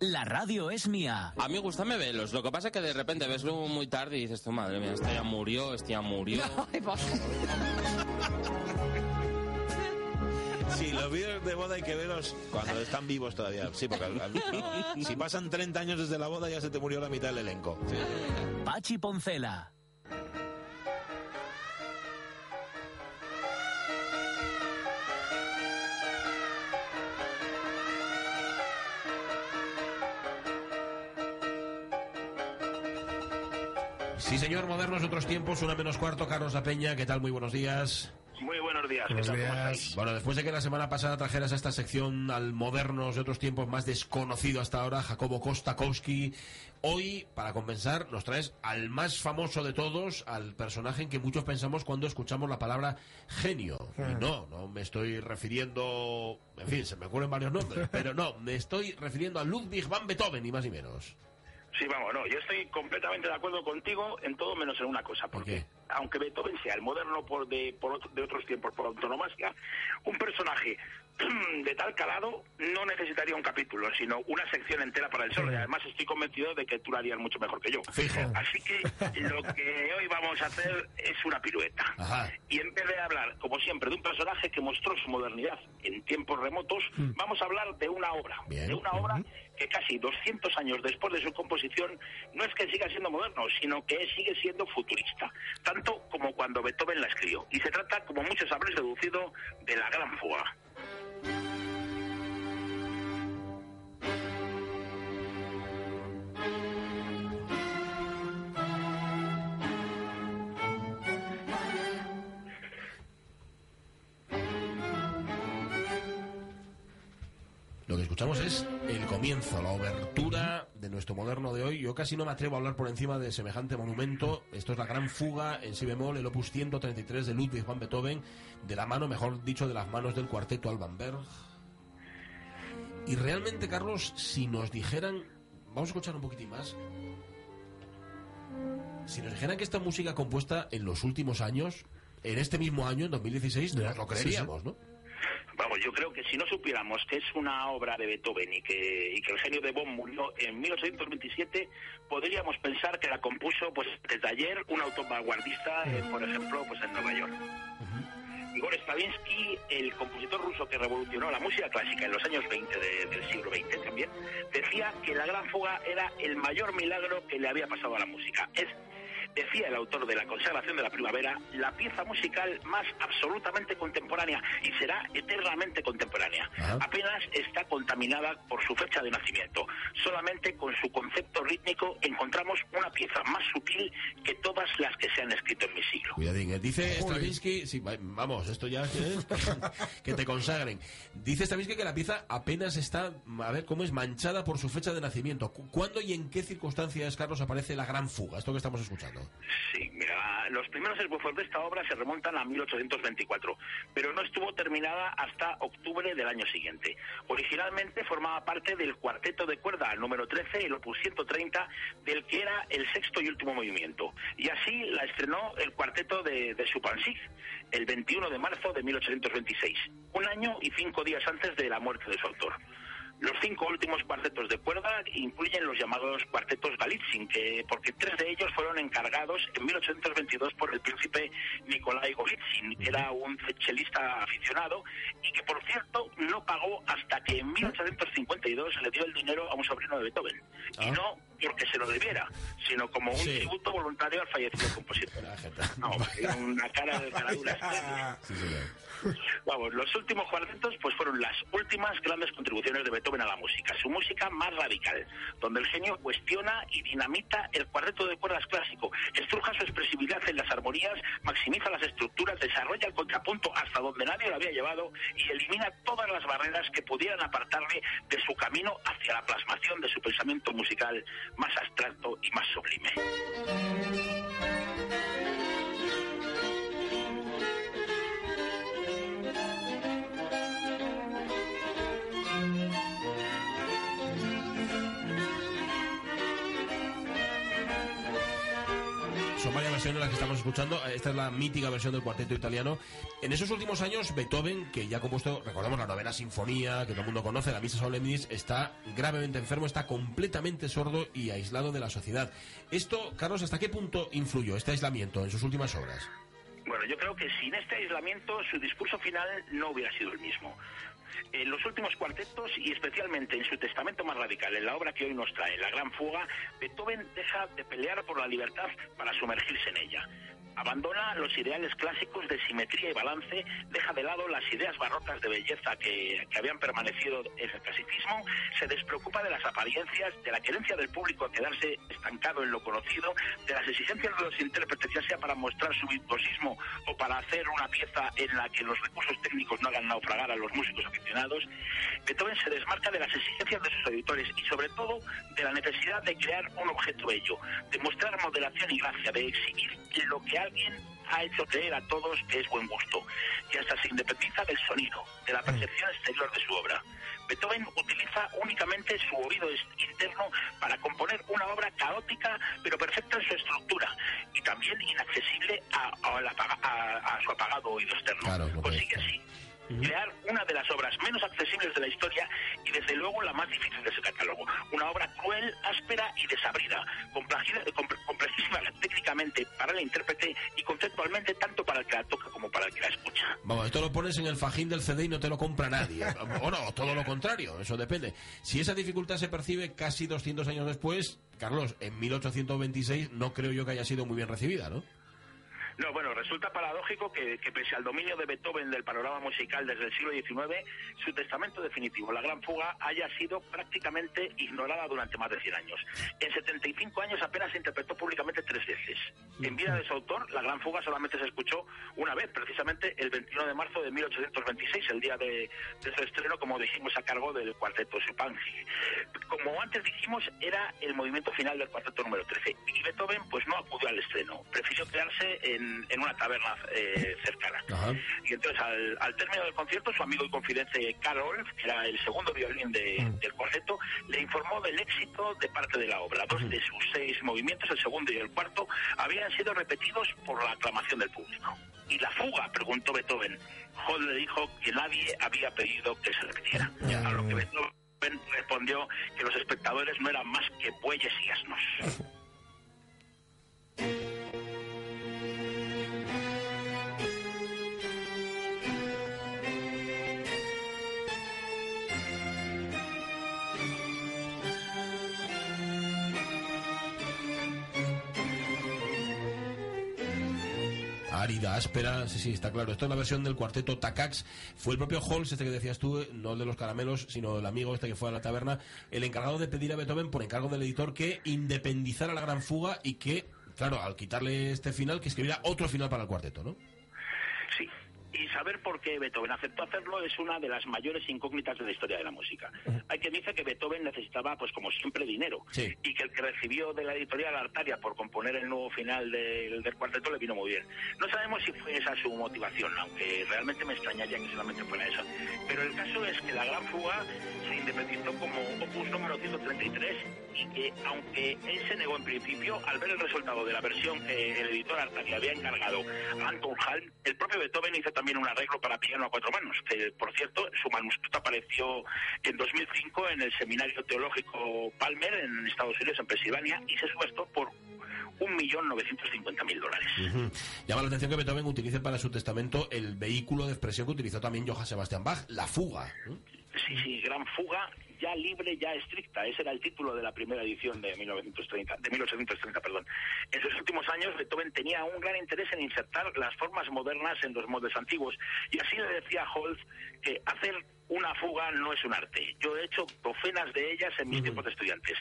La radio es mía. A mí me gusta me velos. Lo que pasa es que de repente ves luego muy tarde y dices, tu madre mía, este ya murió, este ya murió. Sí, los vídeos de boda hay que verlos cuando están vivos todavía. Sí, porque al- al- si pasan 30 años desde la boda ya se te murió la mitad del elenco. Sí. Pachi Poncela. Sí, señor, modernos otros tiempos, una menos cuarto, Carlos La Peña, ¿qué tal? Muy buenos días. Muy buenos días. ¿qué tal? ¿Cómo estáis? Bueno, después de que la semana pasada trajeras a esta sección al modernos de otros tiempos más desconocido hasta ahora, Jacobo Kostakowski, hoy, para compensar, nos traes al más famoso de todos, al personaje en que muchos pensamos cuando escuchamos la palabra genio. Y no, no me estoy refiriendo, en fin, se me ocurren varios nombres, pero no, me estoy refiriendo a Ludwig van Beethoven, ni más ni menos. Sí, vamos, no, yo estoy completamente de acuerdo contigo en todo menos en una cosa, ¿Por qué? Aunque Beethoven sea el moderno por de, por otro- de otros tiempos por autonomasia, un personaje de tal calado no necesitaría un capítulo, sino una sección entera para el solo. Y además estoy convencido de que tú lo harías mucho mejor que yo. Fijo. Así que lo que hoy vamos a hacer es una pirueta. Ajá. Y en vez de hablar, como siempre, de un personaje que mostró su modernidad en tiempos remotos, vamos a hablar de una obra. Bien. De una obra que casi 200 años después de su composición no es que siga siendo moderno, sino que sigue siendo futurista, tanto como cuando Beethoven la escribió. Y se trata, como muchos habréis deducido, de la Gran Fuga. Que escuchamos es el comienzo, la obertura de nuestro moderno de hoy. Yo casi no me atrevo a hablar por encima de semejante monumento. Esto es la gran fuga en si bemol, el opus 133 de Ludwig van Beethoven, de la mano, mejor dicho, de las manos del cuarteto Alban Berg. Y realmente, Carlos, si nos dijeran, vamos a escuchar un poquitín más. Si nos dijeran que esta música compuesta en los últimos años, en este mismo año, en 2016, nos lo creeríamos, ¿no? Yo creo que si no supiéramos que es una obra de Beethoven y que, y que el genio de Bonn murió en 1827, podríamos pensar que la compuso pues desde ayer un autor vanguardista, eh, por ejemplo, pues en Nueva York. Igor Stravinsky, el compositor ruso que revolucionó la música clásica en los años 20 de- del siglo XX también, decía que la Gran Fuga era el mayor milagro que le había pasado a la música. Es decía el autor de La consagración de la primavera, la pieza musical más absolutamente contemporánea y será eternamente contemporánea. Ajá. Apenas está contaminada por su fecha de nacimiento. Solamente con su concepto rítmico encontramos una pieza más sutil que todas las que se han escrito en mi siglo. Cuidadín, eh. dice Stravinsky, sí, vamos, esto ya ¿eh? que te consagren. Dice Stravinsky que la pieza apenas está, a ver, ¿cómo es? Manchada por su fecha de nacimiento. Cu- ¿Cuándo y en qué circunstancias, Carlos, aparece la gran fuga? Esto que estamos escuchando. Sí, mira, los primeros esbozos de esta obra se remontan a 1824, pero no estuvo terminada hasta octubre del año siguiente. Originalmente formaba parte del cuarteto de cuerda número 13, el opus 130, del que era el sexto y último movimiento. Y así la estrenó el cuarteto de, de Chupansig, el 21 de marzo de 1826, un año y cinco días antes de la muerte de su autor. Los cinco últimos cuartetos de cuerda incluyen los llamados cuartetos Galitzin, que, porque tres de ellos fueron encargados en 1822 por el príncipe Nikolai Golitsyn, que era un chelista aficionado y que, por cierto, no pagó hasta que en 1852 le dio el dinero a un sobrino de Beethoven. Y Ah. no porque se lo debiera, sino como un Sí. tributo voluntario al fallecido compositor. No, una cara de caradura. Sí. Vamos, los últimos cuartetos pues fueron las últimas grandes contribuciones de Beethoven a la música, su música más radical, donde el genio cuestiona y dinamita el cuarteto de cuerdas clásico, estruja su expresividad en las armonías, maximiza las estructuras, desarrolla el contrapunto hasta donde nadie lo había llevado y elimina todas las barreras que pudieran apartarle de su camino hacia la plasmación de su pensamiento musical más abstracto y más sublime. Son varias versiones las que estamos escuchando. Esta es la mítica versión del cuarteto italiano. En esos últimos años, Beethoven, que ya ha compuesto, recordamos la novena sinfonía, que todo el mundo conoce, la Misa Solemnis, está gravemente enfermo, está completamente sordo y aislado de la sociedad. Esto, Carlos, ¿hasta qué punto influyó este aislamiento en sus últimas obras? Bueno, yo creo que sin este aislamiento su discurso final no hubiera sido el mismo. En los últimos cuartetos y especialmente en su testamento más radical, en la obra que hoy nos trae, La Gran Fuga, Beethoven deja de pelear por la libertad para sumergirse en ella. Abandona los ideales clásicos de simetría y balance, deja de lado las ideas barrocas de belleza que, habían permanecido en el clasicismo, se despreocupa de las apariencias, de la querencia del público a quedarse estancado en lo conocido, de las exigencias de los intérpretes, ya sea para mostrar su virtuosismo o para hacer una pieza en la que los recursos técnicos no hagan naufragar a los músicos aficionados. Beethoven se desmarca de las exigencias de sus auditores y sobre todo de la necesidad de crear un objeto bello, de mostrar modelación y gracia, de exhibir lo que alguien ha hecho creer a todos que es buen gusto y hasta se independiza del sonido, de la percepción exterior de su obra. Beethoven utiliza únicamente su oído interno para componer una obra caótica pero perfecta en su estructura y también inaccesible a, a la a- a su apagado oído externo. Claro, Consigue así crear una de las obras menos accesibles de la historia y desde luego la más difícil de su catálogo. Una obra cruel, áspera y desabrida, complejida- comple- complejísima para el intérprete y conceptualmente tanto para el que la toca como para el que la escucha. Vamos, esto lo pones en el fajín del CD y no te lo compra nadie. O no, todo lo contrario, eso depende. Si esa dificultad se percibe casi 200 años después, Carlos, en 1826 no creo yo que haya sido muy bien recibida, ¿no? No, bueno, resulta paradójico que, pese al dominio de Beethoven del panorama musical desde el siglo XIX, su testamento definitivo, La Gran Fuga, haya sido prácticamente ignorada durante más de 100 años. En 75 años apenas se interpretó públicamente tres veces. En vida de su autor, La Gran Fuga solamente se escuchó una vez, precisamente el 21 de marzo de 1826, el día de, su estreno, como dijimos, a cargo del cuarteto Chupanqui. Como antes dijimos, era el movimiento final del cuarteto número 13. Y Beethoven, pues no acudió al estreno. Prefirió quedarse en, en una taberna eh, cercana. Ajá. Y entonces, al, al término del concierto, su amigo y confidente Karol, que era el segundo violín de- del cuarteto, le informó del éxito de parte de la obra. Dos de sus seis movimientos, el segundo y el cuarto, habían sido repetidos por la aclamación del público. ¿Y la fuga? preguntó Beethoven. Hall le dijo que nadie había pedido que se repitiera. A lo que Beethoven respondió que los espectadores no eran más que bueyes y asnos. áspera, sí, sí, está claro. Esto es la versión del cuarteto Takacs. Fue el propio Holmes, este que decías tú, no el de los caramelos, sino el amigo este que fue a la taberna, el encargado de pedir a Beethoven, por encargo del editor, que independizara la gran fuga y que, claro, al quitarle este final, que escribiera otro final para el cuarteto, ¿no? Sí. Y saber por qué Beethoven aceptó hacerlo es una de las mayores incógnitas de la historia de la música. Hay quien dice que Beethoven necesitaba, pues como siempre, dinero. Sí. Y que el que recibió de la editorial Artaria por componer el nuevo final del, del cuarteto le vino muy bien. No sabemos si fue esa su motivación, aunque realmente me extrañaría que solamente fuera esa. Pero el caso es que la Gran Fuga se independizó como opus número 133 y que, aunque él se negó en principio, al ver el resultado de la versión que el editor Artaria había encargado a Anton Hall, el propio Beethoven hizo también un arreglo para piano a cuatro manos, que por cierto, su manuscrito apareció en 2005 en el Seminario Teológico Palmer en Estados Unidos, en Pensilvania, y se subastó por 1.950.000 dólares. Ujú. Llama la atención que Beethoven utilice para su testamento el vehículo de expresión que utilizó también Johann Sebastian Bach, la fuga. ¿no? Sí, sí, gran fuga, libre, ya estricta. Ese era el título de la primera edición de 1930, de 1830, perdón. En sus últimos años, Beethoven tenía un gran interés en insertar las formas modernas en los moldes antiguos. Y así le decía Holz que hacer una fuga no es un arte. Yo he hecho docenas de ellas en mis tiempos de estudiantes.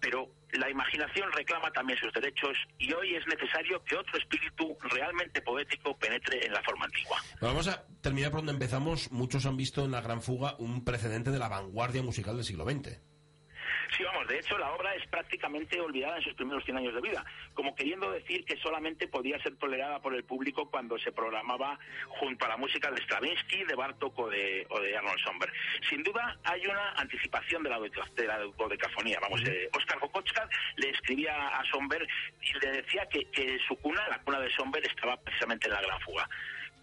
Pero la imaginación reclama también sus derechos y hoy es necesario que otro espíritu realmente poético penetre en la forma antigua. Vamos a terminar por donde empezamos. Muchos han visto en La Gran Fuga un precedente de la vanguardia musical del siglo XX. Sí, vamos, de hecho la obra es prácticamente olvidada en sus primeros 100 años de vida, como queriendo decir que solamente podía ser tolerada por el público cuando se programaba junto a la música de Stravinsky, de Bartok o de, o de Arnold Somber. Sin duda hay una anticipación de la, de la dodecafonía. Vamos, eh, Oscar Kokoschka le escribía a Somber y le decía que, que su cuna, la cuna de Somber, estaba precisamente en la gran fuga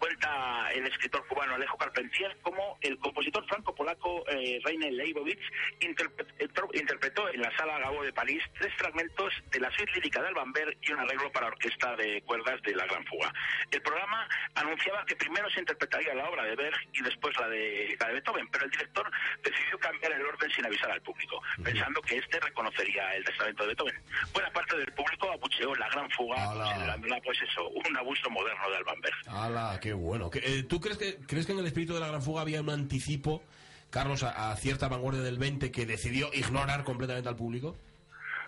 cuenta el escritor cubano Alejo Carpentier cómo el compositor franco-polaco eh, Rainer Leibovitz interpretó, interpretó en la sala Gabo de París tres fragmentos de la suite lírica de Alban Berg y un arreglo para orquesta de cuerdas de La Gran Fuga. El programa anunciaba que primero se interpretaría la obra de Berg y después la de, la de Beethoven, pero el director decidió cambiar el orden sin avisar al público, pensando que este reconocería el testamento de Beethoven. Buena parte del público abucheó La Gran Fuga, considerándola, pues eso, un abuso moderno de Alban Berg. ¡Hala, qué! ¿Qué- eh, ¿Tú crees que, crees que en el espíritu de La Gran Fuga había un anticipo, Carlos, a, a cierta vanguardia del 20 que decidió ignorar completamente al público?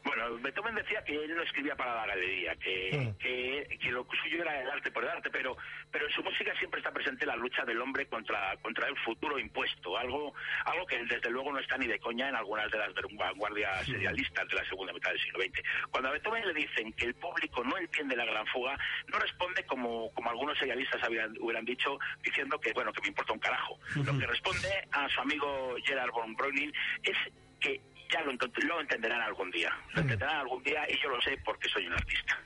Bueno, Beethoven decía que él no escribía para la galería, que, que, que lo suyo era el arte por el arte, pero, pero en su música siempre está presente la lucha del hombre contra, contra el futuro impuesto, algo, algo que desde luego no está ni de coña en algunas de las vanguardias serialistas de la segunda mitad del siglo XX. Cuando a Beethoven le dicen que el público no entiende la gran fuga, no responde como, como algunos serialistas habían, hubieran dicho, diciendo que bueno, que me importa un carajo. Lo que responde a su amigo Gerard von Breuning es que ya lo, lo entenderán algún día. Lo entenderán algún día y yo lo sé porque soy un artista.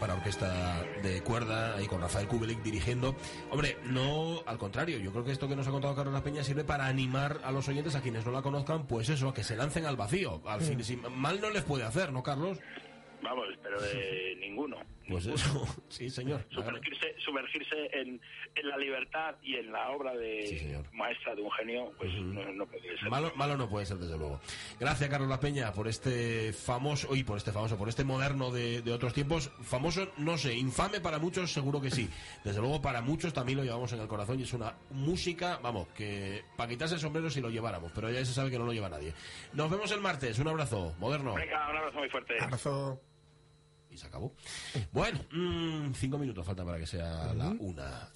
Para orquesta de cuerda, ahí con Rafael Kubelik dirigiendo. Hombre, no, al contrario, yo creo que esto que nos ha contado Carlos Peña sirve para animar a los oyentes, a quienes no la conozcan, pues eso, a que se lancen al vacío. Al fin, si- mal no les puede hacer, ¿no, Carlos? Vamos, pero de ninguno. Pues eso, sí, señor. Sumergirse, sumergirse en, en la libertad y en la obra de Sí, señor. maestra de un genio, pues no, no puede ser. Malo, malo no puede ser, desde luego. Gracias, Carlos La Peña, por este famoso, y por este famoso, por este moderno de, de otros tiempos. Famoso, no sé, infame para muchos, seguro que sí. Desde luego, para muchos también lo llevamos en el corazón y es una música, vamos, que para quitarse el sombrero si lo lleváramos, pero ya se sabe que no lo lleva nadie. Nos vemos el martes, un abrazo, moderno. Venga, un abrazo muy fuerte. Abrazo. Y se acabó. Bueno, mm, cinco minutos faltan para que sea la una.